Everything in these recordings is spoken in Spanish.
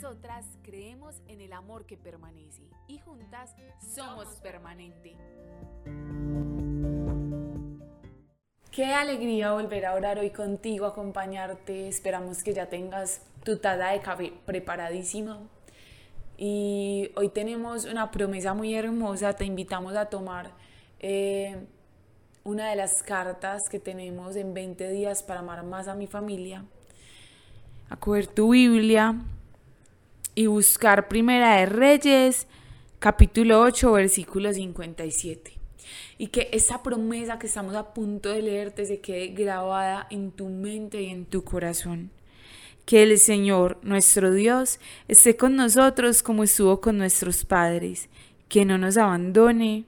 nosotras creemos en el amor que permanece y juntas somos permanente. Qué alegría volver a orar hoy contigo, acompañarte. Esperamos que ya tengas tu taza de café preparadísima. Y hoy tenemos una promesa muy hermosa. Te invitamos a tomar eh, una de las cartas que tenemos en 20 días para amar más a mi familia. A coger tu Biblia y buscar Primera de Reyes, capítulo 8, versículo 57 y que esa promesa que estamos a punto de leerte se quede grabada en tu mente y en tu corazón. Que el Señor, nuestro Dios, esté con nosotros como estuvo con nuestros padres, que no nos abandone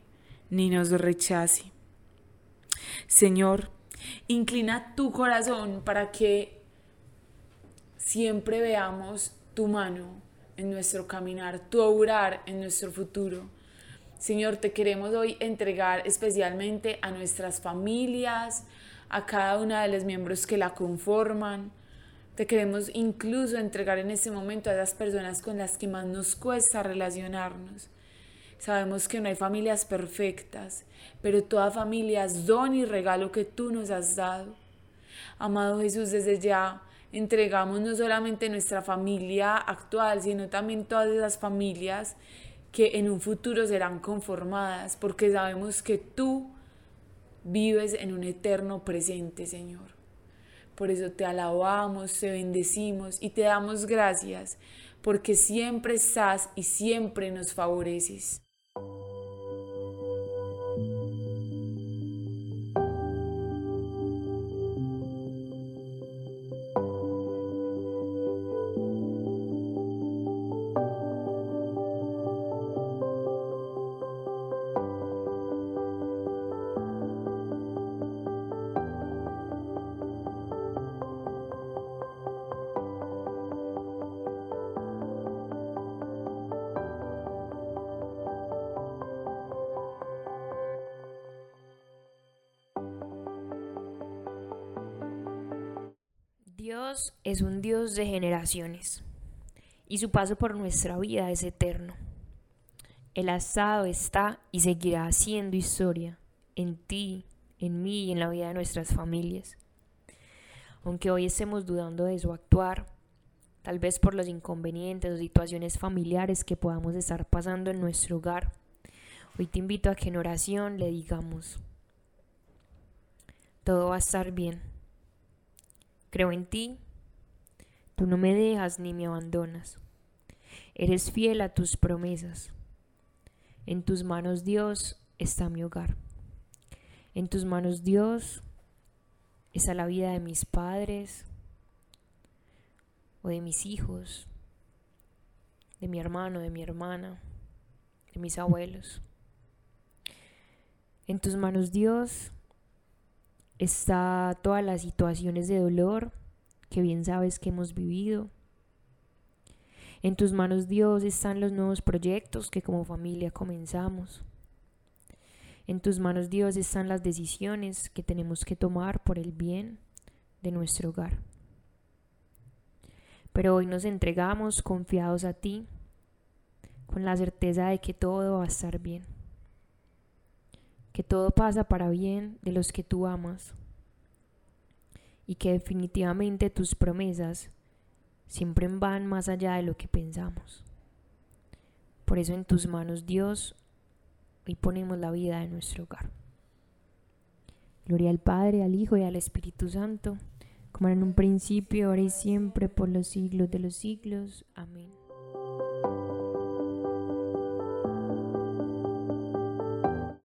ni nos rechace. Señor, inclina tu corazón para que siempre veamos tu mano en nuestro caminar, tu obrar en nuestro futuro Señor, te queremos hoy entregar especialmente a nuestras familias, a cada una de los miembros que la conforman. Te queremos incluso entregar en este momento a esas personas con las que más nos cuesta relacionarnos. Sabemos que no hay familias perfectas, pero toda familia es don y regalo que tú nos has dado. Amado Jesús, desde ya entregamos no solamente nuestra familia actual, sino también todas esas familias que en un futuro serán conformadas, porque sabemos que tú vives en un eterno presente, Señor. Por eso te alabamos, te bendecimos y te damos gracias, porque siempre estás y siempre nos favoreces. Dios es un Dios de generaciones y su paso por nuestra vida es eterno. El asado está y seguirá haciendo historia en ti, en mí y en la vida de nuestras familias. Aunque hoy estemos dudando de su actuar, tal vez por los inconvenientes o situaciones familiares que podamos estar pasando en nuestro hogar, hoy te invito a que en oración le digamos, todo va a estar bien Creo en ti, tú no me dejas ni me abandonas. Eres fiel a tus promesas. En tus manos, Dios, está mi hogar. En tus manos, Dios, está la vida de mis padres o de mis hijos, de mi hermano, de mi hermana, de mis abuelos. En tus manos, Dios, está todas las situaciones de dolor que bien sabes que hemos vivido. En tus manos, Dios, están los nuevos proyectos que como familia comenzamos. En tus manos, Dios, están las decisiones que tenemos que tomar por el bien de nuestro hogar. Pero hoy nos entregamos confiados a ti, con la certeza de que todo va a estar bien que todo pasa para bien de los que tú amas y que definitivamente tus promesas siempre van más allá de lo que pensamos. Por eso en tus manos, Dios, hoy ponemos la vida de nuestro hogar. Gloria al Padre, al Hijo y al Espíritu Santo, como era en un principio, ahora y siempre, por los siglos de los siglos. Amén.